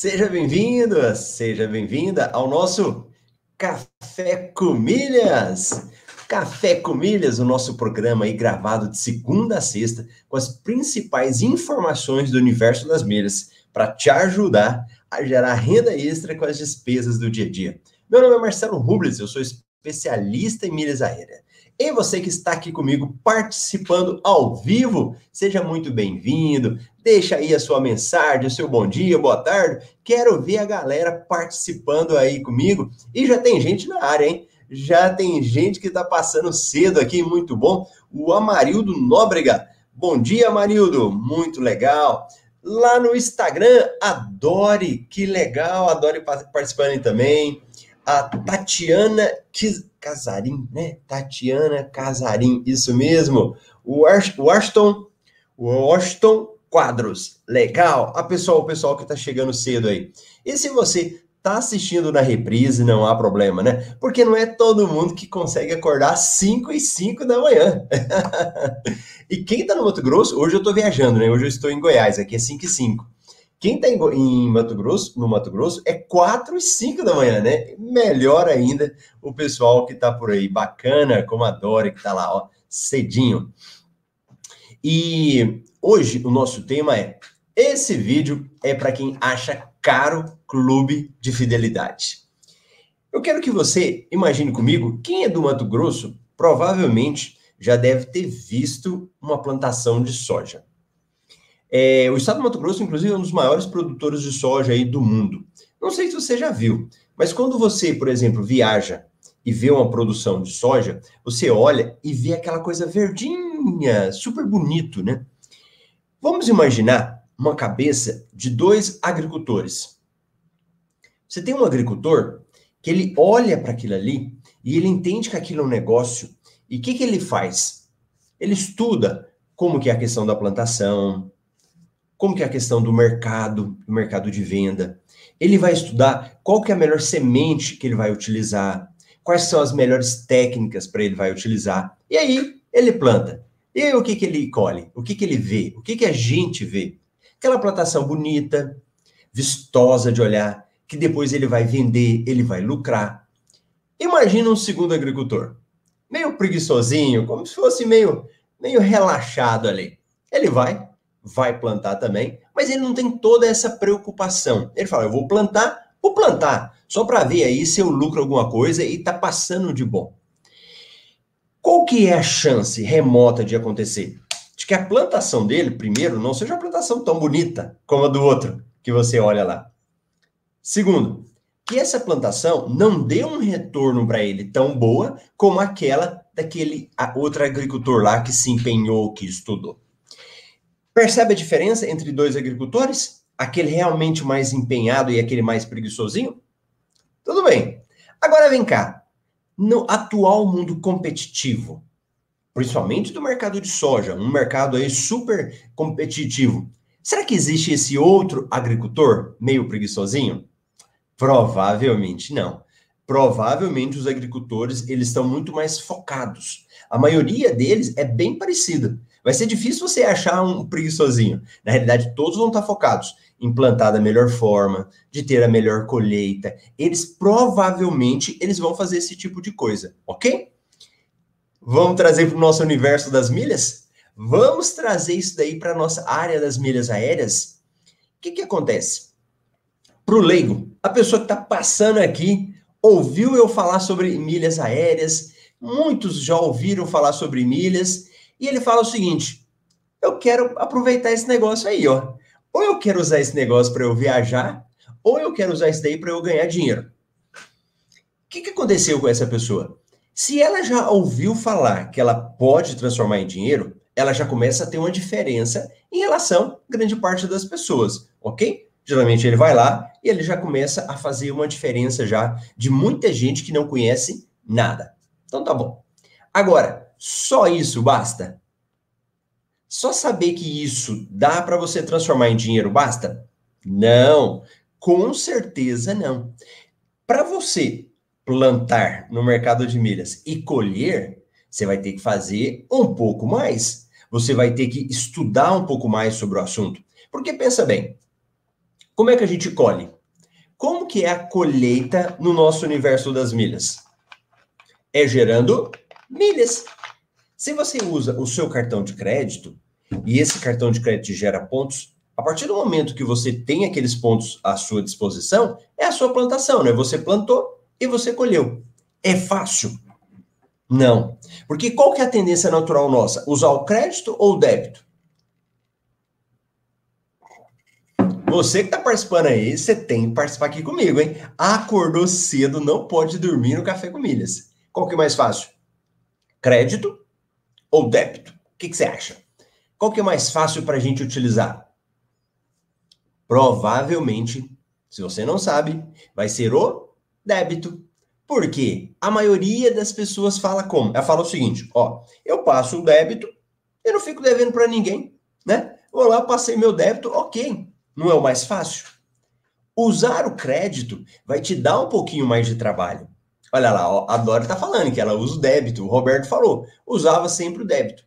Seja bem-vindo, seja bem-vinda ao nosso Café com Milhas. Café com Milhas, o nosso programa aí gravado de segunda a sexta com as principais informações do universo das milhas para te ajudar a gerar renda extra com as despesas do dia a dia. Meu nome é Marcelo Rubles, eu sou especialista em milhas aéreas. E você que está aqui comigo participando ao vivo, seja muito bem-vindo. Deixa aí a sua mensagem, o seu bom dia, boa tarde. Quero ver a galera participando aí comigo. E já tem gente na área, hein? Já tem gente que está passando cedo aqui, muito bom. O Amarildo Nóbrega. Bom dia, Amarildo. Muito legal. Lá no Instagram, adore, que legal, adore participando também. A Tatiana Casarim, né? Tatiana Casarim, isso mesmo. O Washington, Washington Quadros, legal. A pessoal, o pessoal que tá chegando cedo aí. E se você tá assistindo na reprise, não há problema, né? Porque não é todo mundo que consegue acordar às 5 e 5 da manhã. e quem tá no Mato Grosso, hoje eu tô viajando, né? Hoje eu estou em Goiás, aqui é 5 e 5. Quem está em, em, Mato Grosso, no Mato Grosso, é 4 e 5 da manhã, né? Melhor ainda o pessoal que está por aí, bacana, como a Dori, que está lá, ó, cedinho. E hoje o nosso tema é: esse vídeo é para quem acha caro clube de fidelidade. Eu quero que você imagine comigo, quem é do Mato Grosso provavelmente já deve ter visto uma plantação de soja. É, o estado do Mato Grosso, inclusive, é um dos maiores produtores de soja aí do mundo. Não sei se você já viu, mas quando você, por exemplo, viaja e vê uma produção de soja, você olha e vê aquela coisa verdinha, super bonito, né? Vamos imaginar uma cabeça de dois agricultores. Você tem um agricultor que ele olha para aquilo ali e ele entende que aquilo é um negócio. E o que, que ele faz? Ele estuda como que é a questão da plantação, como que é a questão do mercado, do mercado de venda. Ele vai estudar qual que é a melhor semente que ele vai utilizar, quais são as melhores técnicas para ele vai utilizar. E aí ele planta. E aí o que que ele colhe? O que que ele vê? O que que a gente vê? Aquela plantação bonita, vistosa de olhar, que depois ele vai vender, ele vai lucrar. Imagina um segundo agricultor, meio preguiçosinho, como se fosse meio meio relaxado ali. Ele vai, vai plantar também, mas ele não tem toda essa preocupação. Ele fala: eu vou plantar, vou plantar, só para ver aí se eu lucro alguma coisa e tá passando de bom. Qual que é a chance remota de acontecer? De que a plantação dele, primeiro, não seja uma plantação tão bonita como a do outro que você olha lá. Segundo, que essa plantação não dê um retorno para ele tão boa como aquela daquele outro agricultor lá que se empenhou, que estudou. Percebe a diferença entre dois agricultores? Aquele realmente mais empenhado e aquele mais preguiçosinho? Tudo bem. Agora vem cá. No atual mundo competitivo, principalmente do mercado de soja, um mercado aí super competitivo, será que existe esse outro agricultor meio preguiçosinho? Provavelmente não. Provavelmente os agricultores eles estão muito mais focados. A maioria deles é bem parecida. Vai ser difícil você achar um preguiçosinho. Na realidade, todos vão estar focados em plantar da melhor forma, de ter a melhor colheita. Eles provavelmente eles vão fazer esse tipo de coisa, ok? Vamos trazer para o nosso universo das milhas? Vamos trazer isso daí para a nossa área das milhas aéreas? O que, que acontece? Para o leigo, a pessoa que está passando aqui ouviu eu falar sobre milhas aéreas, muitos já ouviram falar sobre milhas, e ele fala o seguinte: eu quero aproveitar esse negócio aí, ó. Ou eu quero usar esse negócio para eu viajar, ou eu quero usar isso daí para eu ganhar dinheiro. O que, que aconteceu com essa pessoa? Se ela já ouviu falar que ela pode transformar em dinheiro, ela já começa a ter uma diferença em relação a grande parte das pessoas, ok? Geralmente ele vai lá e ele já começa a fazer uma diferença já de muita gente que não conhece nada. Então tá bom. Agora, só isso basta? Só saber que isso dá para você transformar em dinheiro basta? Não, com certeza não. Para você plantar no mercado de milhas e colher, você vai ter que fazer um pouco mais. Você vai ter que estudar um pouco mais sobre o assunto. Porque pensa bem, Como é que a gente colhe? Como que é a colheita no nosso universo das milhas? É gerando milhas. Se você usa o seu cartão de crédito e esse cartão de crédito gera pontos, a partir do momento que você tem aqueles pontos à sua disposição, é a sua plantação, né? Você plantou e você colheu. É fácil? Não. Porque qual que é a tendência natural nossa? Usar o crédito ou o débito? Você que está participando aí, você tem que participar aqui comigo, hein? Acordou cedo, não pode dormir no café com milhas. Qual que é mais fácil? Crédito ou débito? O que, que você acha? Qual que é mais fácil para a gente utilizar? Provavelmente, se você não sabe, vai ser o débito. Porque a maioria das pessoas fala como? Ela fala o seguinte: ó, eu passo o débito e não fico devendo para ninguém, né? Vou lá, passei meu débito, ok. Não é o mais fácil? Usar o crédito vai te dar um pouquinho mais de trabalho. Olha lá, a Dora está falando que ela usa o débito. O Roberto falou, usava sempre o débito.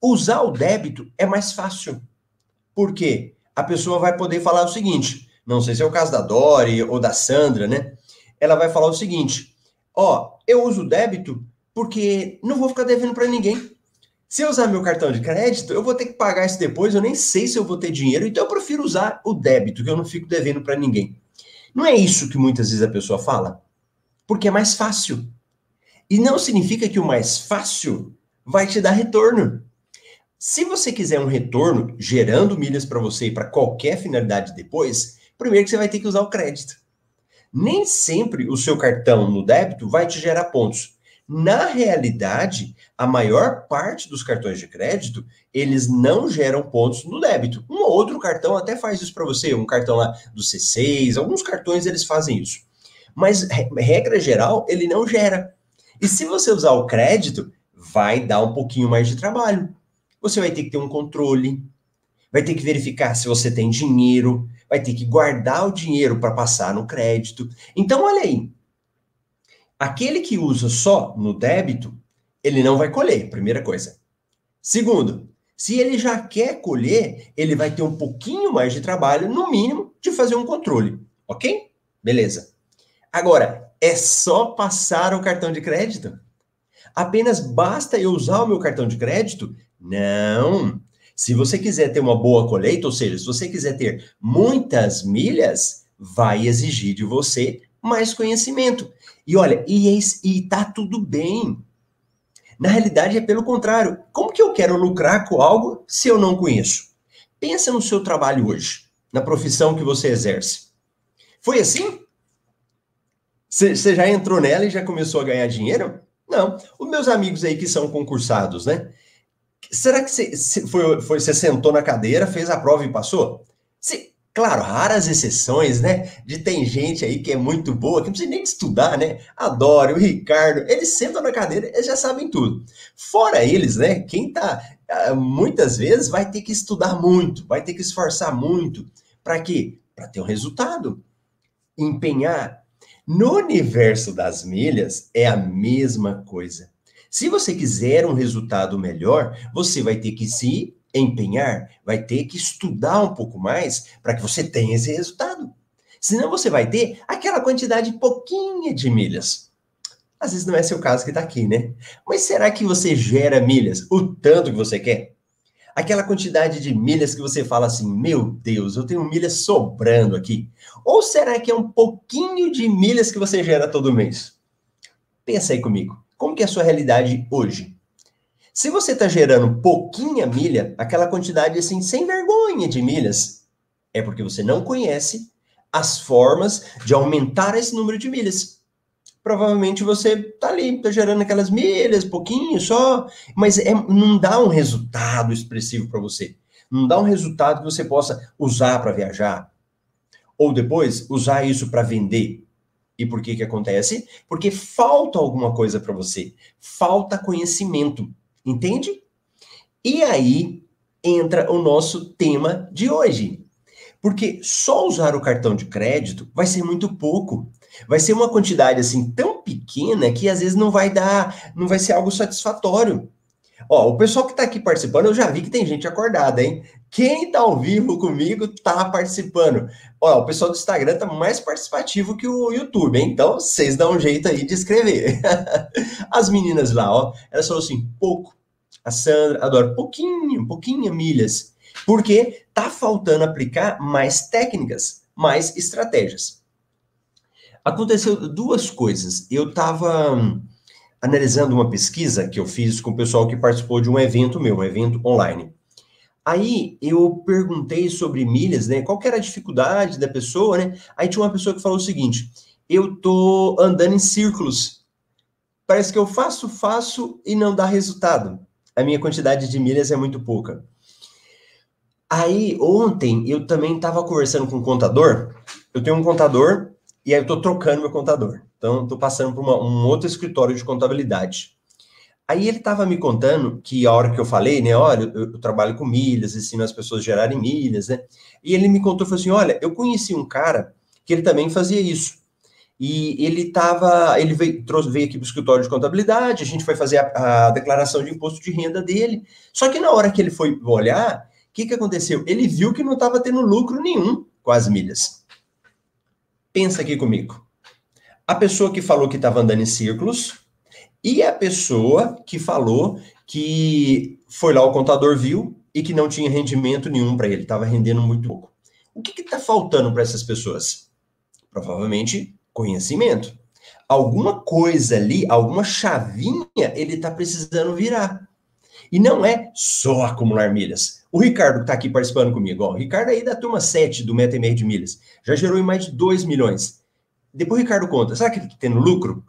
Usar o débito é mais fácil. Por quê? A pessoa vai poder falar o seguinte: não sei se é o caso da Dori ou da Sandra, né? Ela vai falar o seguinte: ó, eu uso o débito porque não vou ficar devendo para ninguém. Se eu usar meu cartão de crédito, eu vou ter que pagar isso depois, eu nem sei se eu vou ter dinheiro, então eu prefiro usar o débito, que eu não fico devendo para ninguém. Não é isso que muitas vezes a pessoa fala? Porque é mais fácil. E não significa que o mais fácil vai te dar retorno. Se você quiser um retorno gerando milhas para você e para qualquer finalidade depois, primeiro que você vai ter que usar o crédito. Nem sempre o seu cartão no débito vai te gerar pontos. Na realidade, a maior parte dos cartões de crédito, eles não geram pontos no débito. Um ou outro cartão até faz isso para você, um cartão lá do C6, alguns cartões eles fazem isso. Mas regra geral, ele não gera. E se você usar o crédito, vai dar um pouquinho mais de trabalho. Você vai ter que ter um controle, vai ter que verificar se você tem dinheiro, vai ter que guardar o dinheiro para passar no crédito. Então, olha aí, Aquele que usa só no débito, ele não vai colher, primeira coisa. Segundo, se ele já quer colher, ele vai ter um pouquinho mais de trabalho, no mínimo, de fazer um controle, ok? Beleza. Agora, é só passar o cartão de crédito? Apenas basta eu usar o meu cartão de crédito? Não. Se você quiser ter uma boa colheita, ou seja, se você quiser ter muitas milhas, vai exigir de você mais conhecimento. E olha, e, é, e tá tudo bem. Na realidade é pelo contrário. Como que eu quero lucrar com algo se eu não conheço? Pensa no seu trabalho hoje, na profissão que você exerce. Foi assim? Você já entrou nela e já começou a ganhar dinheiro? Não. Os meus amigos aí que são concursados, né? Será que você foi, foi, sentou na cadeira, fez a prova e passou? Claro, raras exceções, né? De tem gente aí que é muito boa, que não precisa nem estudar, né? Adoro, o Ricardo, eles sentam na cadeira, eles já sabem tudo. Fora eles, né? Quem tá ah, muitas vezes vai ter que estudar muito, vai ter que esforçar muito. Para quê? Para ter um resultado. Empenhar. No universo das milhas é a mesma coisa. Se você quiser um resultado melhor, você vai ter que se empenhar, vai ter que estudar um pouco mais para que você tenha esse resultado. Senão você vai ter aquela quantidade pouquinha de milhas. Às vezes não é seu caso que está aqui, né? Mas será que você gera milhas o tanto que você quer? Aquela quantidade de milhas que você fala assim, meu Deus, eu tenho milhas sobrando aqui. Ou será que é um pouquinho de milhas que você gera todo mês? Pensa aí comigo. Como que é a sua realidade hoje? Se você está gerando pouquinha milha, aquela quantidade assim, sem vergonha de milhas, é porque você não conhece as formas de aumentar esse número de milhas. Provavelmente você está ali, está gerando aquelas milhas, pouquinho só, mas é, não dá um resultado expressivo para você. Não dá um resultado que você possa usar para viajar. Ou depois usar isso para vender. E por que que acontece? Porque falta alguma coisa para você. Falta conhecimento. Entende? E aí entra o nosso tema de hoje. Porque só usar o cartão de crédito vai ser muito pouco. Vai ser uma quantidade assim tão pequena que às vezes não vai dar, não vai ser algo satisfatório. Ó, o pessoal que está aqui participando, eu já vi que tem gente acordada, hein? Quem está ao vivo comigo está participando. Ó, o pessoal do Instagram está mais participativo que o YouTube, hein? Então vocês dão um jeito aí de escrever. As meninas lá, ó, elas falaram assim: pouco. A Sandra adora pouquinho, pouquinho milhas. Porque tá faltando aplicar mais técnicas, mais estratégias. Aconteceu duas coisas. Eu estava hum, analisando uma pesquisa que eu fiz com o pessoal que participou de um evento meu, um evento online. Aí eu perguntei sobre milhas, né? Qual era a dificuldade da pessoa, né? Aí tinha uma pessoa que falou o seguinte: eu tô andando em círculos. Parece que eu faço, faço e não dá resultado. A minha quantidade de milhas é muito pouca. Aí ontem eu também estava conversando com um contador. Eu tenho um contador e aí eu estou trocando meu contador. Então estou passando por uma, um outro escritório de contabilidade. Aí ele estava me contando que a hora que eu falei, né, olha, eu, eu, trabalho com milhas, ensino as pessoas a gerarem milhas, né? E ele me contou, falou assim, olha, eu conheci um cara que ele também fazia isso. E ele estava, ele veio, trouxe, veio aqui para o escritório de contabilidade, a gente foi fazer a, a, declaração de imposto de renda dele. Só que na hora que ele foi olhar, o que, que aconteceu? Ele viu que não estava tendo lucro nenhum com as milhas. Pensa aqui comigo. A pessoa que falou que estava andando em círculos, e a pessoa que falou que foi lá, o contador viu e que não tinha rendimento nenhum para ele, estava rendendo muito pouco. O que está faltando para essas pessoas? Provavelmente conhecimento. Alguma coisa ali, alguma chavinha ele está precisando virar. E não é só acumular milhas. O Ricardo que está aqui participando comigo, ó, o Ricardo aí da turma 7 do Meta e meio de milhas, já gerou em mais de 2 milhões. Depois o Ricardo conta, sabe que ele está tendo lucro?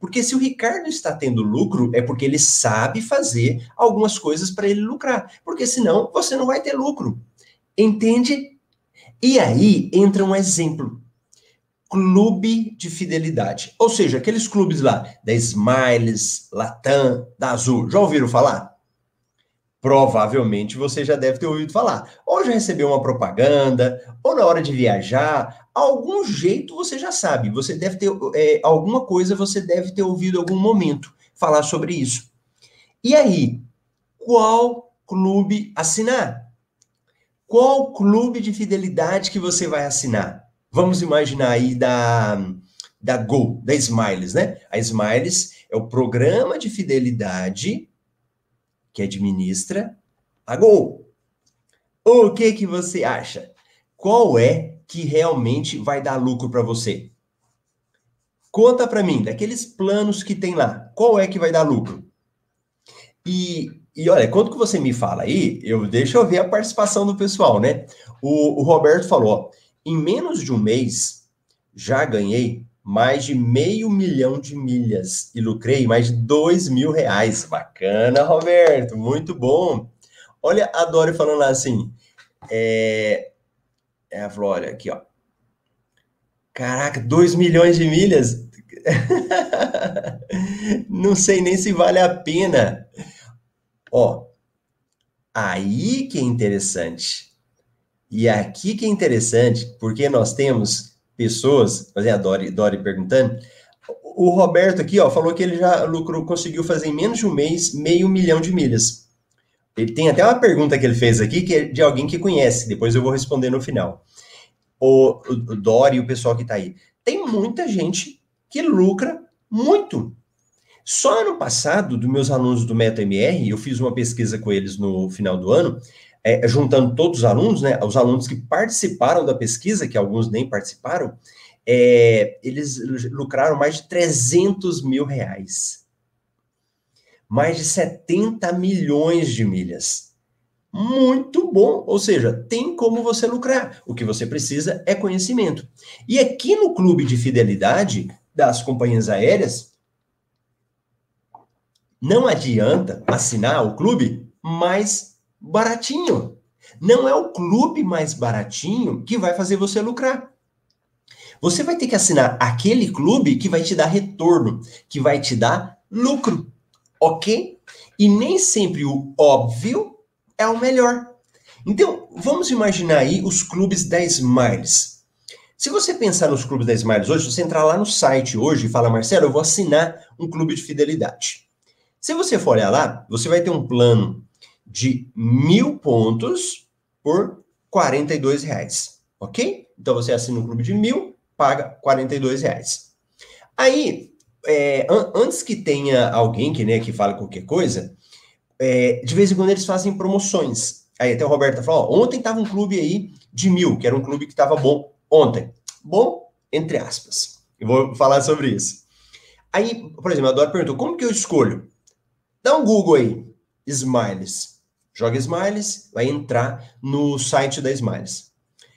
Porque se o Ricardo está tendo lucro, é porque ele sabe fazer algumas coisas para ele lucrar. Porque senão você não vai ter lucro. Entende? E aí entra um exemplo. Clube de fidelidade. Ou seja, aqueles clubes lá da Smiles, Latam, da Azul. Já ouviram falar? Provavelmente você já deve ter ouvido falar. Ou já recebeu uma propaganda, ou na hora de viajar, algum jeito você já sabe. Você deve ter é, alguma coisa, você deve ter ouvido algum momento falar sobre isso. E aí, qual clube assinar? Qual clube de fidelidade que você vai assinar? Vamos imaginar aí da, da Go, da Smiles, né? A Smiles é o programa de fidelidade que administra a Gol. O que que você acha? Qual é que realmente vai dar lucro para você? Conta para mim, daqueles planos que tem lá, qual é que vai dar lucro? E, e olha, quanto que você me fala aí, eu deixa eu ver a participação do pessoal, né? O, o Roberto falou, ó, em menos de um mês já ganhei mais de meio milhão de milhas e lucrei mais de dois mil reais. Bacana, Roberto, muito bom. Olha a Dori falando lá assim, é, é a Flória aqui, ó. Caraca, 2 milhões de milhas? Não sei nem se vale a pena. Ó, aí que é interessante. E aqui que é interessante, porque nós temos pessoas, fazer a Dori, Dori perguntando, o Roberto aqui, ó, falou que ele já lucrou, conseguiu fazer em menos de um mês meio milhão de milhas. Ele tem até uma pergunta que ele fez aqui, que é de alguém que conhece, depois eu vou responder no final. O, o, o Dori e o pessoal que está aí. Tem muita gente que lucra muito. Só ano passado, dos meus alunos do MetaMR, eu fiz uma pesquisa com eles no final do ano, é, juntando todos os alunos, né, os alunos que participaram da pesquisa, que alguns nem participaram, é, eles lucraram mais de 300 mil reais. Mais de 70 milhões de milhas. Muito bom. Ou seja, tem como você lucrar. O que você precisa é conhecimento. E aqui no clube de fidelidade das companhias aéreas, não adianta assinar o clube mais baratinho. Não é o clube mais baratinho que vai fazer você lucrar. Você vai ter que assinar aquele clube que vai te dar retorno, que vai te dar lucro, ok? E nem sempre o óbvio é o melhor. Então, vamos imaginar aí os clubes da Smiles. Se você pensar nos clubes da Smiles hoje, você entrar lá no site hoje e falar, Marcelo, eu vou assinar um clube de fidelidade. Se você for olhar lá, você vai ter um plano de mil pontos por 42 reais, ok? Então você assina um clube de mil, paga 42 reais. Aí, é, an antes que tenha alguém que, né, que fale qualquer coisa, é, de vez em quando eles fazem promoções. Aí até o Roberto falou, ó, ontem tava um clube aí de mil, que era um clube que tava bom ontem. Bom, entre aspas. Eu vou falar sobre isso. Aí, por exemplo, a Dora perguntou, como que eu escolho? Dá um Google aí, Smiles. Joga Smiles, vai entrar no site da Smiles.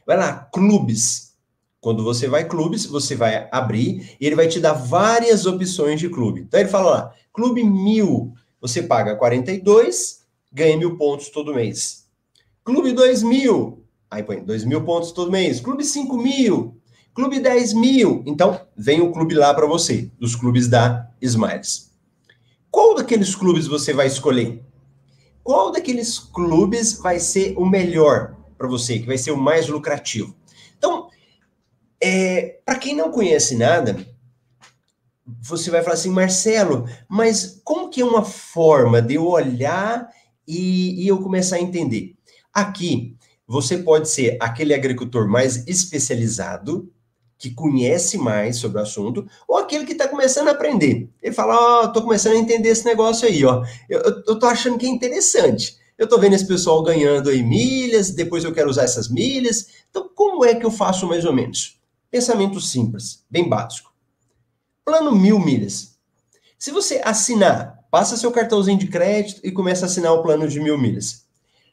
Vai lá, clubes. Quando você vai clubes, você vai abrir e ele vai te dar várias opções de clube. Então ele fala lá, clube mil, você paga 42, ganha mil pontos todo mês. Clube 2 mil, aí põe 2 mil pontos todo mês. Clube 5 mil, clube 10 mil. Então vem o clube lá para você, dos clubes da Smiles. Qual daqueles clubes você vai escolher? Qual daqueles clubes vai ser o melhor para você, que vai ser o mais lucrativo? Então, é, para quem não conhece nada, você vai falar assim, Marcelo, mas como que é uma forma de eu olhar e, e eu começar a entender? Aqui, você pode ser aquele agricultor mais especializado, que conhece mais sobre o assunto, ou aquele que está começando a aprender. Ele fala, ó, oh, tô começando a entender esse negócio aí, ó. Eu, eu, eu tô achando que é interessante. Eu tô vendo esse pessoal ganhando aí milhas, depois eu quero usar essas milhas. Então, como é que eu faço mais ou menos? Pensamento simples, bem básico. Plano mil milhas. Se você assinar, passa seu cartãozinho de crédito e começa a assinar o plano de mil milhas.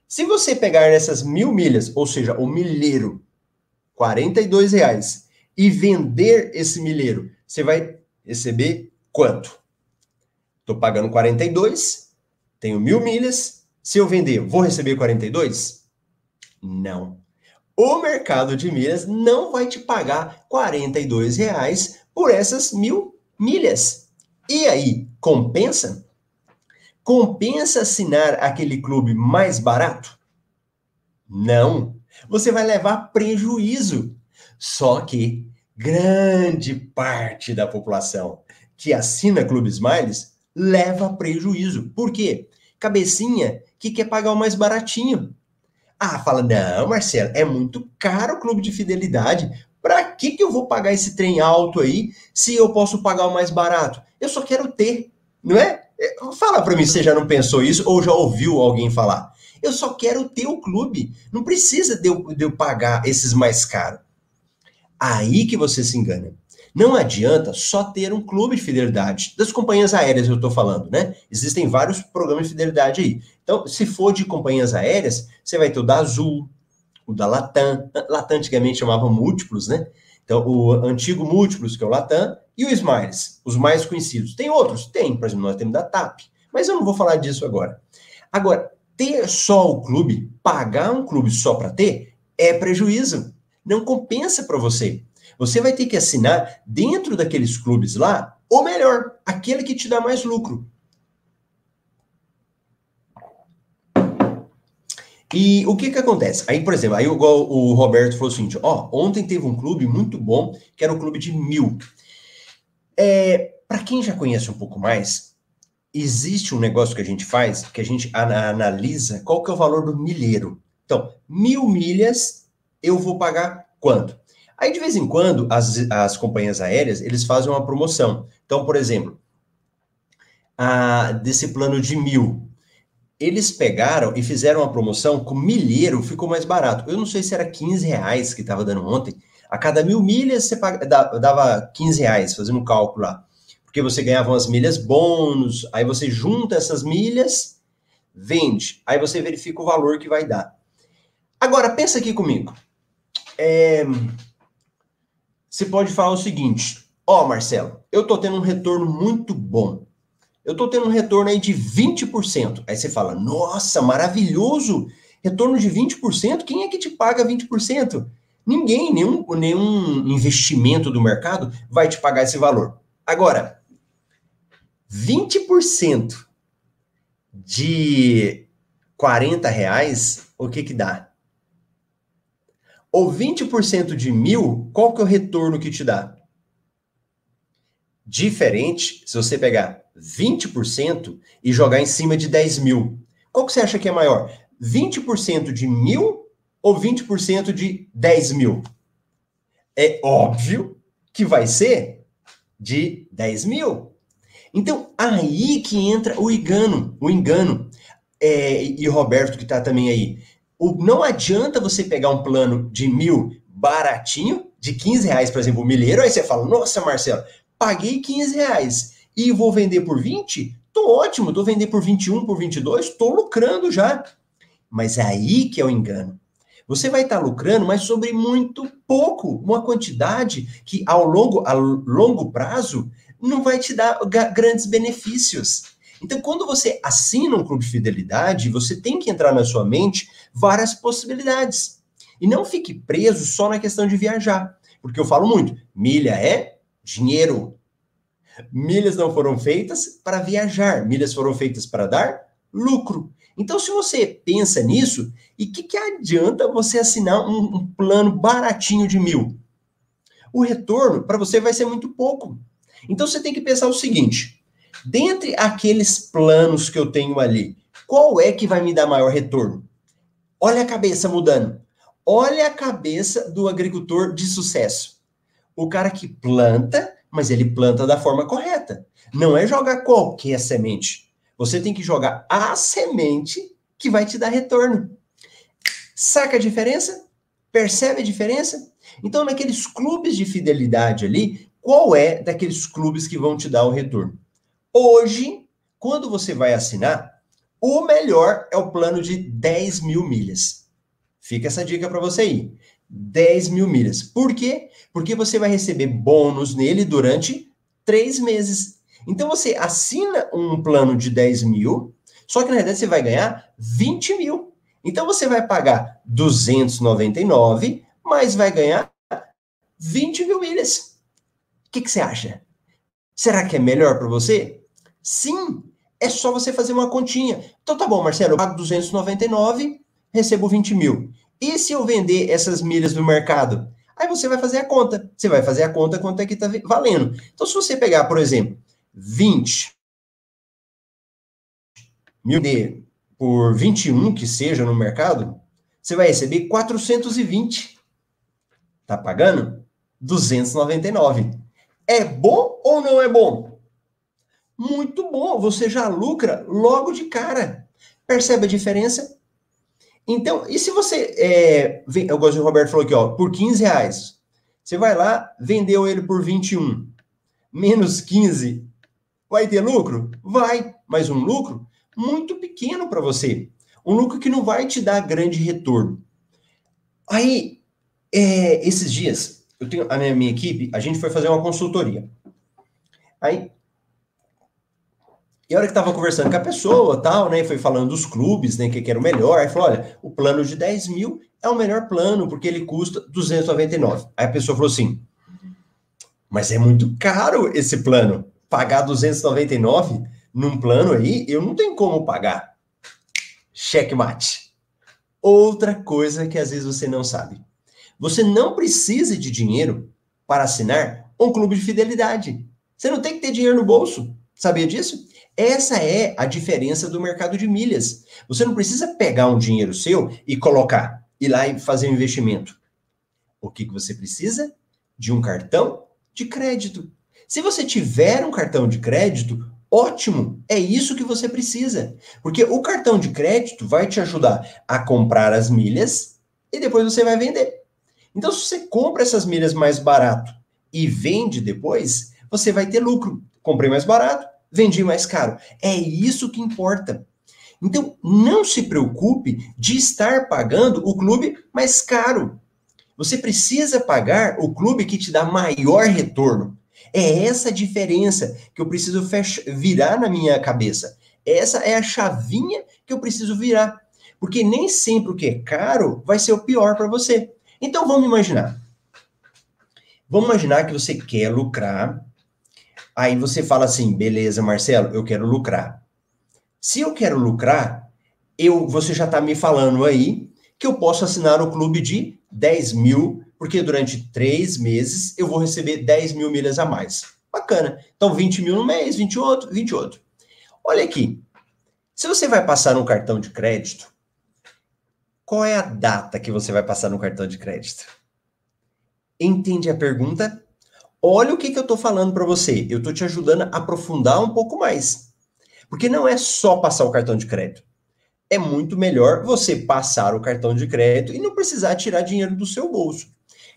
Se você pegar nessas mil milhas, ou seja, o milheiro, 42 reais, e vender esse milheiro, você vai receber quanto? Estou pagando 42, tenho mil milhas. Se eu vender, vou receber 42? Não. O mercado de milhas não vai te pagar 42 reais por essas mil milhas. E aí, compensa? Compensa assinar aquele clube mais barato? Não. Você vai levar prejuízo. Só que grande parte da população que assina Clube Smiles leva prejuízo. Por quê? Cabecinha que quer pagar o mais baratinho. Ah, fala, não, Marcelo, é muito caro o clube de fidelidade. Para que, que eu vou pagar esse trem alto aí se eu posso pagar o mais barato? Eu só quero ter, não é? é fala para mim se você já não pensou isso ou já ouviu alguém falar. Eu só quero ter o clube. Não precisa de eu, de eu pagar esses mais caros. Aí que você se engana. Não adianta só ter um clube de fidelidade. Das companhias aéreas eu estou falando, né? Existem vários programas de fidelidade aí. Então, se for de companhias aéreas, você vai ter o da Azul, o da Latam. Latam antigamente chamava Múltiplos, né? Então, o antigo Múltiplos, que é o Latam, e o Smiles, os mais conhecidos. Tem outros? Tem, por exemplo, nós temos da TAP. Mas eu não vou falar disso agora. Agora, ter só o clube, pagar um clube só para ter, é prejuízo não compensa para você. Você vai ter que assinar dentro daqueles clubes lá, ou melhor, aquele que te dá mais lucro. E o que que acontece? Aí, por exemplo, aí o Roberto falou o seguinte, ó, ontem teve um clube muito bom, que era o clube de mil. É, para quem já conhece um pouco mais, existe um negócio que a gente faz, que a gente analisa qual que é o valor do milheiro. Então, mil milhas eu vou pagar quanto? Aí, de vez em quando, as, as companhias aéreas, eles fazem uma promoção. Então, por exemplo, a, desse plano de mil, eles pegaram e fizeram uma promoção com milheiro, ficou mais barato. Eu não sei se era 15 reais que estava dando ontem. A cada mil milhas, você paga, dava 15 reais, fazendo um cálculo lá. Porque você ganhava umas milhas bônus, aí você junta essas milhas, vende. Aí você verifica o valor que vai dar. Agora, pensa aqui comigo é, você pode falar o seguinte: Ó, oh, Marcelo, eu tô tendo um retorno muito bom. Eu tô tendo um retorno aí de 20%. Aí você fala: Nossa, maravilhoso! Retorno de 20%? Quem é que te paga 20%? Ninguém, nenhum, nenhum investimento do mercado vai te pagar esse valor. Agora, 20% de 40 reais, o que que dá? Ou 20% de mil, qual que é o retorno que te dá? Diferente se você pegar 20% e jogar em cima de 10 mil. Qual que você acha que é maior? 20% de mil ou 20% de 10 mil? É óbvio que vai ser de 10 mil. Então, aí que entra o engano, o engano. É, e Roberto, que está também aí. O, não adianta você pegar um plano de mil baratinho, de 15 reais, por exemplo, o milheiro, aí você fala, nossa, Marcelo, paguei 15 reais e vou vender por 20? Tô ótimo, tô vendendo por 21, por 22, tô lucrando já. Mas é aí que é o engano. Você vai estar lucrando, mas sobre muito pouco, uma quantidade que ao longo, a longo prazo não vai te dar grandes benefícios. Então, quando você assina um clube de fidelidade, você tem que entrar na sua mente várias possibilidades. E não fique preso só na questão de viajar. Porque eu falo muito, milha é dinheiro. Milhas não foram feitas para viajar, milhas foram feitas para dar lucro. Então, se você pensa nisso, e que, que adianta você assinar um, um plano baratinho de mil? O retorno para você vai ser muito pouco. Então, você tem que pensar o seguinte: dentre aqueles planos que eu tenho ali, qual é que vai me dar maior retorno? Olha a cabeça mudando. Olha a cabeça do agricultor de sucesso. O cara que planta, mas ele planta da forma correta. Não é jogar qualquer semente. Você tem que jogar a semente que vai te dar retorno. Saca a diferença? Percebe a diferença? Então, naqueles clubes de fidelidade ali, qual é daqueles clubes que vão te dar o retorno? Hoje, quando você vai assinar, o melhor é o plano de 10 mil milhas. Fica essa dica para você aí. 10 mil milhas. Por quê? Porque você vai receber bônus nele durante três meses. Então você assina um plano de 10 mil, só que na verdade você vai ganhar 20 mil. Então você vai pagar 299, mas vai ganhar 20 mil milhas. O que, que você acha? Será que é melhor para você? Sim, é só você fazer uma continha. Então tá bom, Marcelo, eu pago 299, recebo 20 mil. E se eu vender essas milhas no mercado? Aí você vai fazer a conta. Você vai fazer a conta quanto é que está valendo. Então, se você pegar, por exemplo, 20 mil D por 21 que seja no mercado, você vai receber 420. Tá pagando 299. É bom ou não é bom? Muito bom, você já lucra logo de cara. Percebe a diferença? Então, e se você. É, eu gosto de Roberto falou aqui, ó, por 15 reais. Você vai lá, vendeu ele por 21. Menos 15 Vai ter lucro? Vai, mas um lucro muito pequeno para você. Um lucro que não vai te dar grande retorno. Aí, é, esses dias, eu tenho a minha, minha equipe, a gente foi fazer uma consultoria. Aí, e a hora que tava conversando com a pessoa, tal, né, foi falando dos clubes, né, que, que era o melhor, aí falou, olha, o plano de 10 mil é o melhor plano, porque ele custa 299. Aí a pessoa falou assim, mas é muito caro esse plano pagar 299 num plano aí, eu não tenho como pagar. Checkmate. Outra coisa que às vezes você não sabe. Você não precisa de dinheiro para assinar um clube de fidelidade. Você não tem que ter dinheiro no bolso. Sabia disso? Essa é a diferença do mercado de milhas. Você não precisa pegar um dinheiro seu e colocar, ir lá e fazer um investimento. O que, que você precisa? De um cartão de crédito. Se você tiver um cartão de crédito, ótimo, é isso que você precisa. Porque o cartão de crédito vai te ajudar a comprar as milhas e depois você vai vender. Então, se você compra essas milhas mais barato e vende depois, você vai ter lucro. Comprei mais barato, vendi mais caro. É isso que importa. Então, não se preocupe de estar pagando o clube mais caro. Você precisa pagar o clube que te dá maior retorno. É essa diferença que eu preciso virar na minha cabeça. Essa é a chavinha que eu preciso virar. Porque nem sempre o que é caro vai ser o pior para você. Então vamos imaginar. Vamos imaginar que você quer lucrar. Aí você fala assim: beleza, Marcelo, eu quero lucrar. Se eu quero lucrar, eu, você já está me falando aí que eu posso assinar o clube de 10 mil porque durante três meses eu vou receber 10 mil milhas a mais. Bacana. Então, 20 mil no mês, 20 outro, 20 outro. Olha aqui. Se você vai passar um cartão de crédito, qual é a data que você vai passar no cartão de crédito? Entende a pergunta? Olha o que, que eu estou falando para você. Eu estou te ajudando a aprofundar um pouco mais. Porque não é só passar o cartão de crédito. É muito melhor você passar o cartão de crédito e não precisar tirar dinheiro do seu bolso.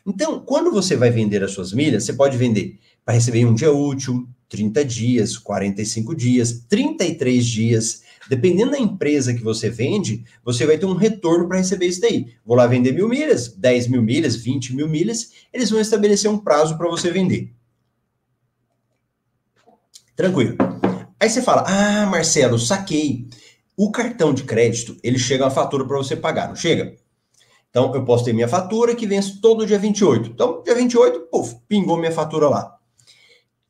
Então, quando você vai vender as suas milhas, você pode vender para receber um dia útil, 30 dias, 45 dias, 33 dias. Dependendo da empresa que você vende, você vai ter um retorno para receber isso daí. Vou lá vender mil milhas, 10 mil milhas, 20 mil milhas, eles vão estabelecer um prazo para você vender. Tranquilo. Aí você fala: Ah, Marcelo, saquei. O cartão de crédito, ele chega uma fatura para você pagar, não chega? Então, eu posso ter minha fatura que vence todo dia 28. Então, dia 28, puf, pingou minha fatura lá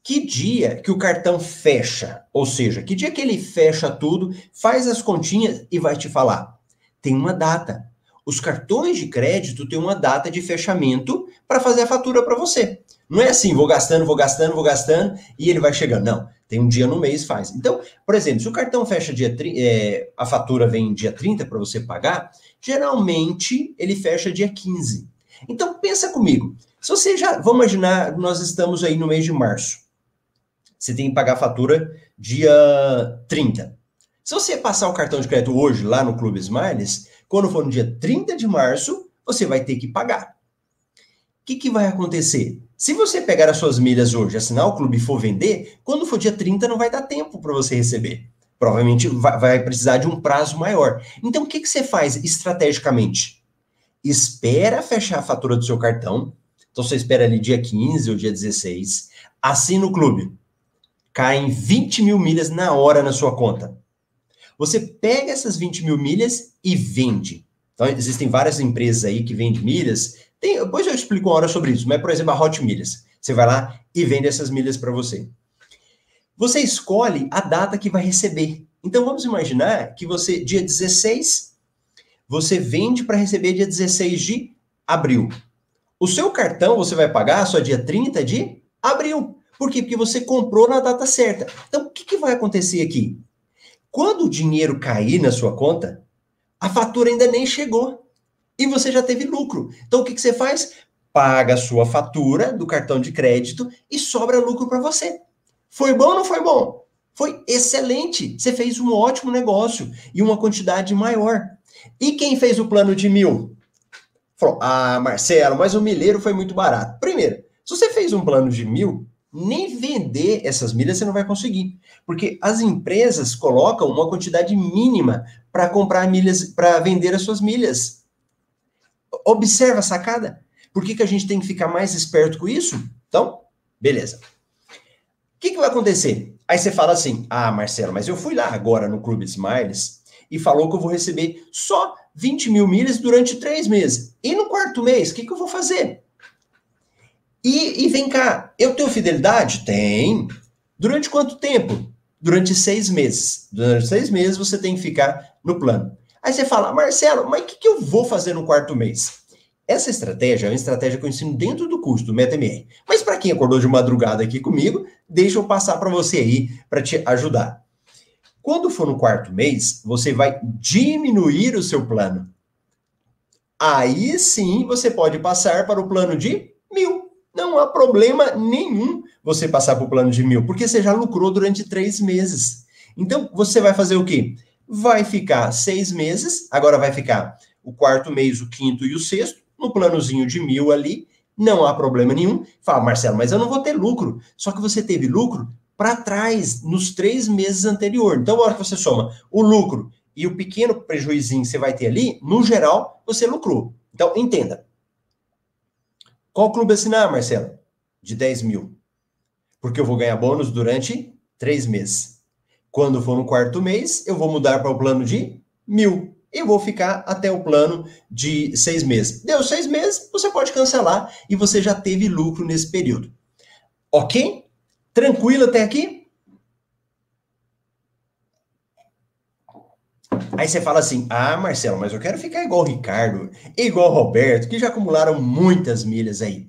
que dia que o cartão fecha, ou seja, que dia que ele fecha tudo, faz as continhas e vai te falar. Tem uma data. Os cartões de crédito têm uma data de fechamento para fazer a fatura para você. Não é assim, vou gastando, vou gastando, vou gastando e ele vai chegando. Não, tem um dia no mês faz. Então, por exemplo, se o cartão fecha dia é, a fatura vem dia 30 para você pagar, geralmente ele fecha dia 15. Então pensa comigo. Se você já, vamos imaginar, nós estamos aí no mês de março você tem que pagar a fatura dia 30. Se você passar o cartão de crédito hoje lá no Clube Smiles, quando for no dia 30 de março, você vai ter que pagar. O que, que vai acontecer? Se você pegar as suas milhas hoje, assinar o clube e for vender, quando for dia 30 não vai dar tempo para você receber. Provavelmente vai, precisar de um prazo maior. Então o que, que você faz estrategicamente? Espera fechar a fatura do seu cartão. Então você espera ali dia 15 ou dia 16, assina o clube caem 20 mil milhas na hora na sua conta. Você pega essas 20 mil milhas e vende. Então, existem várias empresas aí que vendem milhas. Tem, depois eu explico uma hora sobre isso, mas, por exemplo, a Hot Milhas. Você vai lá e vende essas milhas para você. Você escolhe a data que vai receber. Então, vamos imaginar que você, dia 16, você vende para receber dia 16 de abril. O seu cartão você vai pagar só dia 30 de abril. Por quê? Porque você comprou na data certa. Então, o que, que vai acontecer aqui? Quando o dinheiro cair na sua conta, a fatura ainda nem chegou. E você já teve lucro. Então, o que, que você faz? Paga a sua fatura do cartão de crédito e sobra lucro para você. Foi bom ou não foi bom? Foi excelente. Você fez um ótimo negócio e uma quantidade maior. E quem fez o plano de mil? Falou: Ah, Marcelo, mas o milheiro foi muito barato. Primeiro, se você fez um plano de mil, nem vender essas milhas você não vai conseguir, porque as empresas colocam uma quantidade mínima para comprar milhas, para vender as suas milhas. Observa a sacada? Por que, que a gente tem que ficar mais esperto com isso? Então, beleza. O que, que vai acontecer? Aí você fala assim: ah, Marcelo, mas eu fui lá agora no Clube Smiles e falou que eu vou receber só 20 mil milhas durante três meses. E no quarto mês, o que, que eu vou fazer? E, e vem cá, eu tenho fidelidade? Tem. Durante quanto tempo? Durante seis meses. Durante seis meses você tem que ficar no plano. Aí você fala, Marcelo, mas o que, que eu vou fazer no quarto mês? Essa estratégia é uma estratégia que eu ensino dentro do curso do MetaMR. Mas para quem acordou de madrugada aqui comigo, deixa eu passar para você aí para te ajudar. Quando for no quarto mês, você vai diminuir o seu plano. Aí sim você pode passar para o plano de mil. Não há problema nenhum você passar para o plano de mil, porque você já lucrou durante três meses. Então, você vai fazer o quê? Vai ficar seis meses, agora vai ficar o quarto mês, o quinto e o sexto, no planozinho de mil ali, não há problema nenhum. Fala, Marcelo, mas eu não vou ter lucro. Só que você teve lucro para trás, nos três meses anteriores. Então, a hora que você soma o lucro e o pequeno prejuízo que você vai ter ali, no geral, você lucrou. Então, entenda. Qual clube assinar, Marcelo? De 10 mil. Porque eu vou ganhar bônus durante três meses. Quando for no quarto mês, eu vou mudar para o plano de mil. E vou ficar até o plano de seis meses. Deu seis meses, você pode cancelar e você já teve lucro nesse período. Ok? Tranquilo até aqui? Aí você fala assim: ah, Marcelo, mas eu quero ficar igual o Ricardo, igual o Roberto, que já acumularam muitas milhas aí.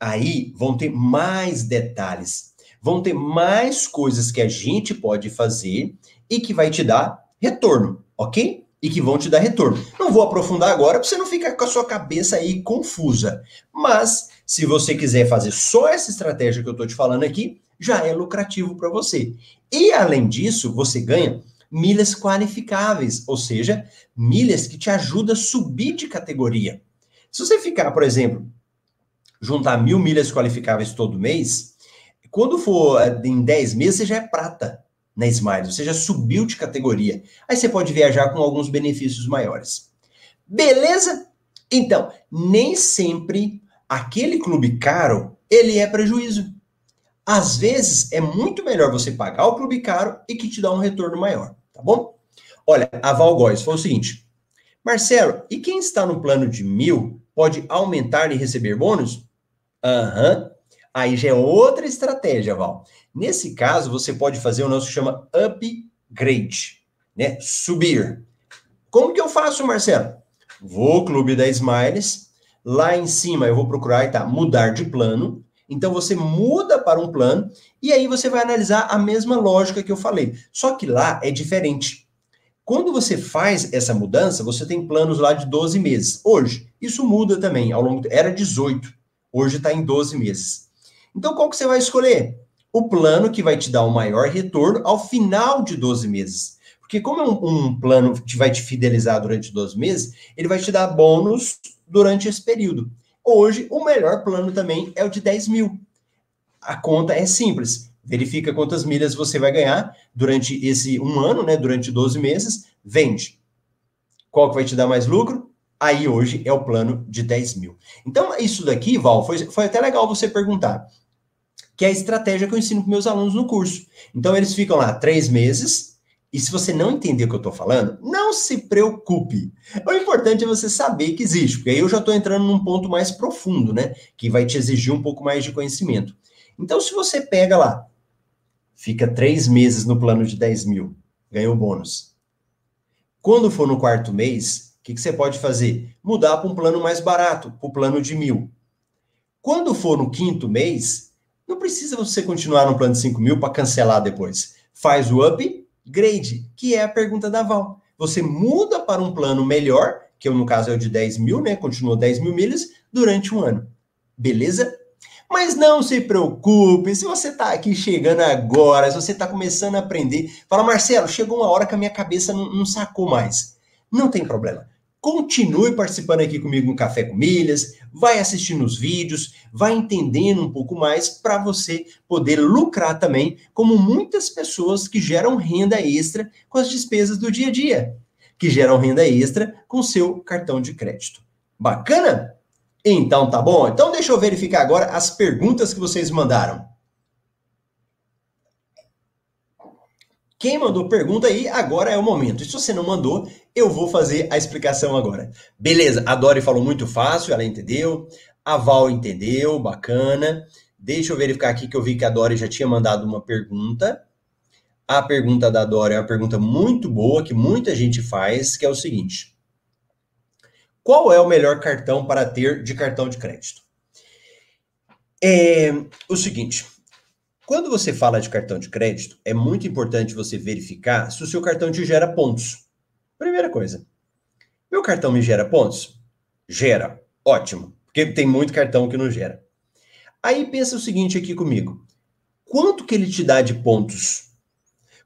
Aí vão ter mais detalhes, vão ter mais coisas que a gente pode fazer e que vai te dar retorno, ok? e que vão te dar retorno. Não vou aprofundar agora para você não ficar com a sua cabeça aí confusa. Mas se você quiser fazer só essa estratégia que eu estou te falando aqui, já é lucrativo para você. E além disso, você ganha milhas qualificáveis, ou seja, milhas que te ajudam a subir de categoria. Se você ficar, por exemplo, juntar mil milhas qualificáveis todo mês, quando for eh, em 10 meses, você já é prata na Smiles, você já subiu de categoria. Aí você pode viajar com alguns benefícios maiores. Beleza? Então, nem sempre aquele clube caro, ele é prejuízo. Às vezes, é muito melhor você pagar o clube caro e que te dá um retorno maior, tá bom? Olha, a Val Góes foi o seguinte, Marcelo, e quem está no plano de mil pode aumentar e receber bônus? Aham, uhum. Aí já é outra estratégia, Val. Nesse caso, você pode fazer o nosso que chama upgrade, né? Subir. Como que eu faço, Marcelo? Vou ao Clube da Smiles, lá em cima eu vou procurar tá mudar de plano. Então você muda para um plano e aí você vai analisar a mesma lógica que eu falei. Só que lá é diferente. Quando você faz essa mudança, você tem planos lá de 12 meses. Hoje, isso muda também. Ao longo era 18, hoje está em 12 meses. Então, qual que você vai escolher? O plano que vai te dar o maior retorno ao final de 12 meses. Porque como é um, um plano que vai te fidelizar durante 12 meses, ele vai te dar bônus durante esse período. Hoje, o melhor plano também é o de 10 mil. A conta é simples. Verifica quantas milhas você vai ganhar durante esse um ano, né? Durante 12 meses, vende. Qual que vai te dar mais lucro? Aí hoje é o plano de 10 mil. Então, isso daqui, Val, foi, foi até legal você perguntar que é a estratégia que eu ensino para meus alunos no curso. Então, eles ficam lá três meses, e se você não entender o que eu estou falando, não se preocupe. O importante é você saber que existe, porque aí eu já estou entrando num ponto mais profundo, né? Que vai te exigir um pouco mais de conhecimento. Então, se você pega lá, fica três meses no plano de 10 mil, ganhou bônus. Quando for no quarto mês, o que, que você pode fazer? Mudar para um plano mais barato, para o plano de mil. Quando for no quinto mês, não precisa você continuar no plano de 5 mil para cancelar depois. Faz o upgrade, que é a pergunta da Val. Você muda para um plano melhor, que no caso é o de 10 mil, né? Continua 10 mil milhas durante um ano. Beleza? Mas não se preocupe, se você está aqui chegando agora, se você está começando a aprender, fala, Marcelo, chegou uma hora que a minha cabeça não, não sacou mais. Não tem problema. Continue participando aqui comigo no Café com Milhas, vai assistindo os vídeos, vai entendendo um pouco mais para você poder lucrar também, como muitas pessoas que geram renda extra com as despesas do dia a dia, que geram renda extra com seu cartão de crédito. Bacana? Então tá bom. Então deixa eu verificar agora as perguntas que vocês mandaram. Quem mandou pergunta aí, agora é o momento. E se você não mandou, eu vou fazer a explicação agora. Beleza, a Dori falou muito fácil, ela entendeu. A Val entendeu, bacana. Deixa eu verificar aqui que eu vi que a Dori já tinha mandado uma pergunta. A pergunta da Dori é uma pergunta muito boa, que muita gente faz, que é o seguinte. Qual é o melhor cartão para ter de cartão de crédito? É o seguinte, quando você fala de cartão de crédito, é muito importante você verificar se o seu cartão te gera pontos. Primeira coisa. Meu cartão me gera pontos? Gera. Ótimo. Porque tem muito cartão que não gera. Aí pensa o seguinte aqui comigo. Quanto que ele te dá de pontos?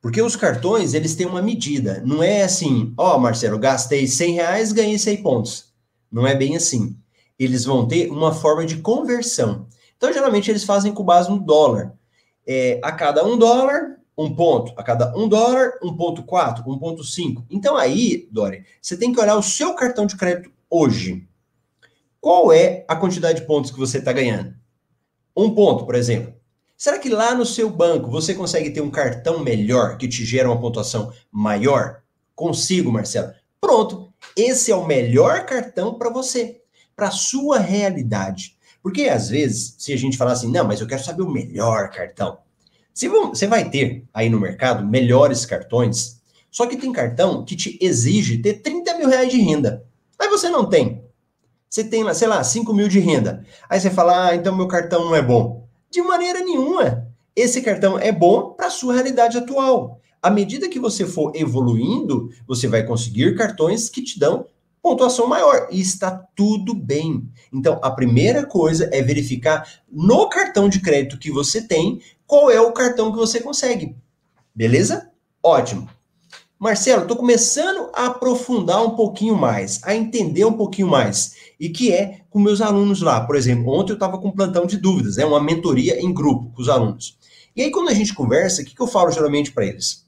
Porque os cartões, eles têm uma medida. Não é assim, ó, oh, Marcelo, gastei 100 reais, ganhei 100 pontos. Não é bem assim. Eles vão ter uma forma de conversão. Então, geralmente, eles fazem com base no dólar é, a cada um dólar, um ponto. A cada um dólar, 1,4, 1,5. Então aí, Dori, você tem que olhar o seu cartão de crédito hoje. Qual é a quantidade de pontos que você está ganhando? Um ponto, por exemplo. Será que lá no seu banco você consegue ter um cartão melhor que te gera uma pontuação maior? Consigo, Marcelo. Pronto. Esse é o melhor cartão para você, para sua realidade. Porque às vezes, se a gente falar assim, não, mas eu quero saber o melhor cartão. Você vai ter aí no mercado melhores cartões, só que tem cartão que te exige ter 30 mil reais de renda. Aí você não tem. Você tem, sei lá, 5 mil de renda. Aí você fala, ah, então meu cartão não é bom. De maneira nenhuma. Esse cartão é bom para a sua realidade atual. À medida que você for evoluindo, você vai conseguir cartões que te dão pontuação maior e está tudo bem. Então, a primeira coisa é verificar no cartão de crédito que você tem qual é o cartão que você consegue. Beleza? Ótimo. Marcelo, estou começando a aprofundar um pouquinho mais, a entender um pouquinho mais. E que é com meus alunos lá. Por exemplo, ontem eu estava com um plantão de dúvidas, é né? uma mentoria em grupo com os alunos. E aí, quando a gente conversa, o que, que eu falo geralmente para eles?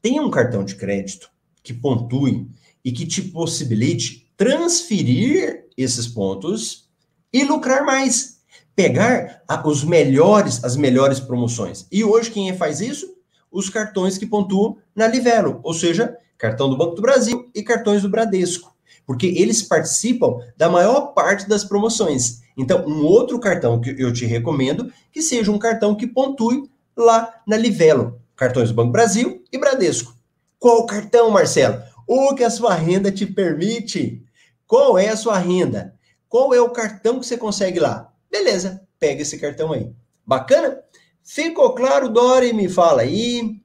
Tenha um cartão de crédito que pontue e que te possibilite transferir esses pontos e lucrar mais. Pegar os melhores, as melhores promoções. E hoje quem faz isso? Os cartões que pontuam na Livelo, ou seja, cartão do Banco do Brasil e cartões do Bradesco, porque eles participam da maior parte das promoções. Então, um outro cartão que eu te recomendo que seja um cartão que pontue lá na Livelo, cartões do Banco Brasil e Bradesco. Qual cartão, Marcelo? O que a sua renda te permite. Qual é a sua renda? Qual é o cartão que você consegue lá? Beleza, pega esse cartão aí. Bacana? Ficou claro, Dori? Me fala aí.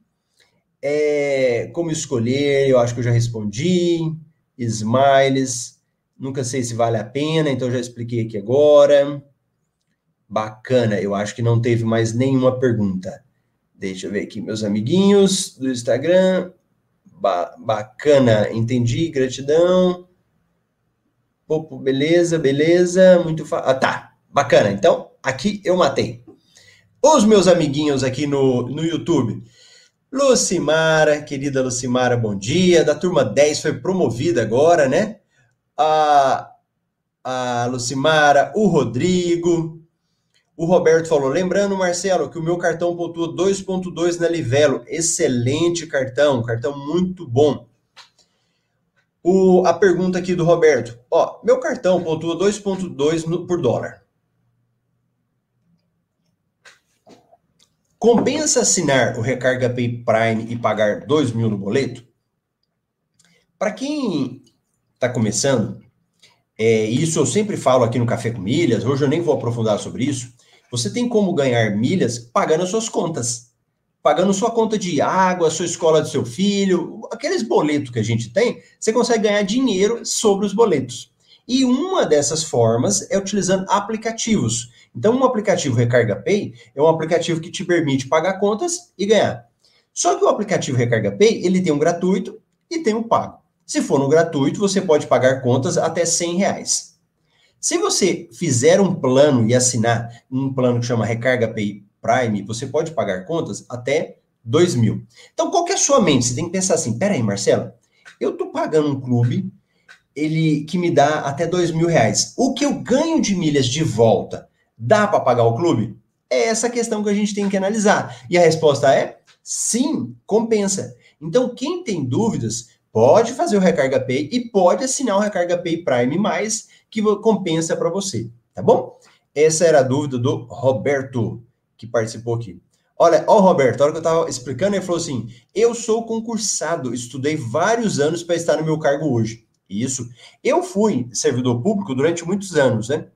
É, como escolher? Eu acho que eu já respondi. Smiles. Nunca sei se vale a pena, então já expliquei aqui agora. Bacana, eu acho que não teve mais nenhuma pergunta. Deixa eu ver aqui, meus amiguinhos do Instagram. Ba bacana, entendi, gratidão. Opa, beleza, beleza, muito fácil. Ah, tá, bacana. Então, aqui eu matei. Os meus amiguinhos aqui no, no YouTube. Lucimara, querida Lucimara, bom dia. Da turma 10 foi promovida agora, né? A, a Lucimara, o Rodrigo, o Roberto falou, lembrando, Marcelo, que o meu cartão pontua 2.2 na Livelo. Excelente cartão, cartão muito bom. O, a pergunta aqui do Roberto. Ó, meu cartão pontua 2.2 por dólar. Compensa assinar o Recarga Pay Prime e pagar 2 mil no boleto? Para quem está começando, é, isso eu sempre falo aqui no Café com Milhas, hoje eu nem vou aprofundar sobre isso, você tem como ganhar milhas pagando as suas contas. Pagando sua conta de água, sua escola do seu filho, aqueles boletos que a gente tem, você consegue ganhar dinheiro sobre os boletos. E uma dessas formas é utilizando aplicativos. Então, um aplicativo Recarga Pay é um aplicativo que te permite pagar contas e ganhar. Só que o aplicativo Recarga Pay, ele tem um gratuito e tem um pago. Se for no gratuito, você pode pagar contas até 100 reais. Se você fizer um plano e assinar um plano que chama Recarga Pay Prime, você pode pagar contas até 2 mil. Então, qual que é a sua mente? Você tem que pensar assim, peraí, Marcelo, eu tô pagando um clube ele que me dá até 2 mil reais. O que eu ganho de milhas de volta, dá para pagar o clube? É essa questão que a gente tem que analisar. E a resposta é sim, compensa. Então, quem tem dúvidas, pode fazer o Recarga Pay e pode assinar o Recarga Pay Prime mais que compensa para você, tá bom? Essa era a dúvida do Roberto, que participou aqui. Olha, ó, Roberto, a hora que eu estava explicando, ele falou assim: eu sou concursado, estudei vários anos para estar no meu cargo hoje. Isso. Eu fui servidor público durante muitos anos, né?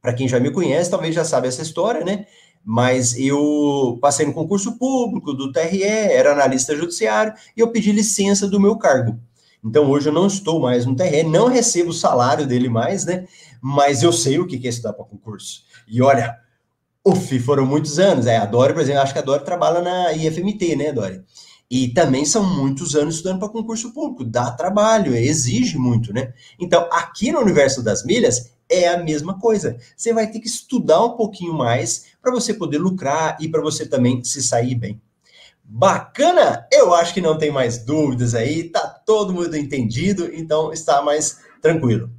Para quem já me conhece, talvez já sabe essa história, né? Mas eu passei no concurso público do TRE, era analista judiciário, e eu pedi licença do meu cargo. Então hoje eu não estou mais no TRE, não recebo o salário dele mais, né? Mas eu sei o que é estudar para concurso. E olha, uf, foram muitos anos. É, a Dori, por exemplo, acho que a Dori trabalha na IFMT, né, Dori? E também são muitos anos estudando para concurso público, dá trabalho, exige muito, né? Então, aqui no universo das milhas é a mesma coisa. Você vai ter que estudar um pouquinho mais para você poder lucrar e para você também se sair bem. Bacana? Eu acho que não tem mais dúvidas aí, tá todo mundo entendido, então está mais tranquilo.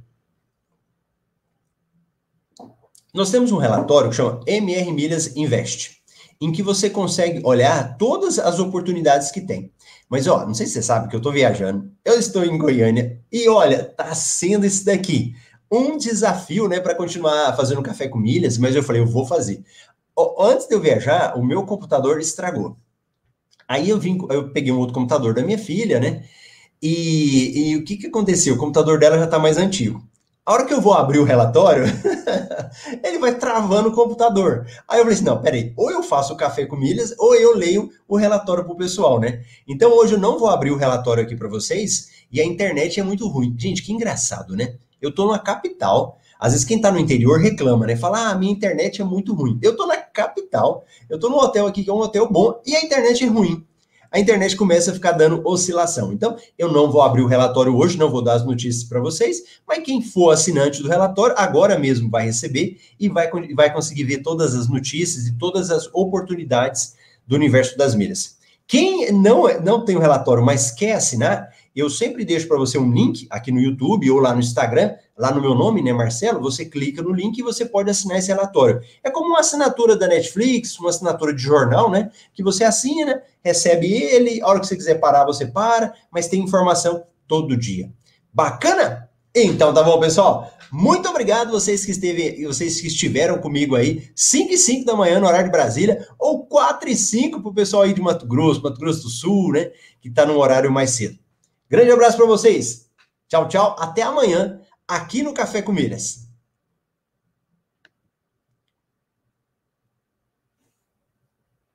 Nós temos um relatório que chama MR Milhas Invest, em que você consegue olhar todas as oportunidades que tem. Mas ó, não sei se você sabe que eu estou viajando, eu estou em Goiânia e olha, tá sendo isso daqui um desafio, né, para continuar fazendo café com milhas, mas eu falei, eu vou fazer. Antes de eu viajar, o meu computador estragou. Aí eu vim, eu peguei um outro computador da minha filha, né? E, e o que que aconteceu? O computador dela já está mais antigo. A hora que eu vou abrir o relatório, ele vai travando o computador. Aí eu falei assim: não, peraí, ou eu faço o café com milhas, ou eu leio o relatório pro pessoal, né? Então hoje eu não vou abrir o relatório aqui para vocês e a internet é muito ruim. Gente, que engraçado, né? Eu tô numa capital. Às vezes quem tá no interior reclama, né? Fala, ah, minha internet é muito ruim. Eu tô na capital, eu tô num hotel aqui que é um hotel bom e a internet é ruim a internet começa a ficar dando oscilação. Então, eu não vou abrir o relatório hoje, não vou dar as notícias para vocês, mas quem for assinante do relatório, agora mesmo vai receber e vai, vai conseguir ver todas as notícias e todas as oportunidades do universo das milhas. Quem não, não tem o relatório, mas quer assinar, eu sempre deixo para você um link aqui no YouTube ou lá no Instagram, lá no meu nome, né, Marcelo? Você clica no link e você pode assinar esse relatório. É como uma assinatura da Netflix, uma assinatura de jornal, né? Que você assina, recebe ele, a hora que você quiser parar, você para, mas tem informação todo dia. Bacana? Então tá bom, pessoal. Muito obrigado vocês que esteve, vocês que estiveram comigo aí, 5 e 5 da manhã no horário de Brasília, ou 4 e 5 para o pessoal aí de Mato Grosso, Mato Grosso do Sul, né? Que está num horário mais cedo. Grande abraço para vocês. Tchau, tchau. Até amanhã aqui no Café com Milhas.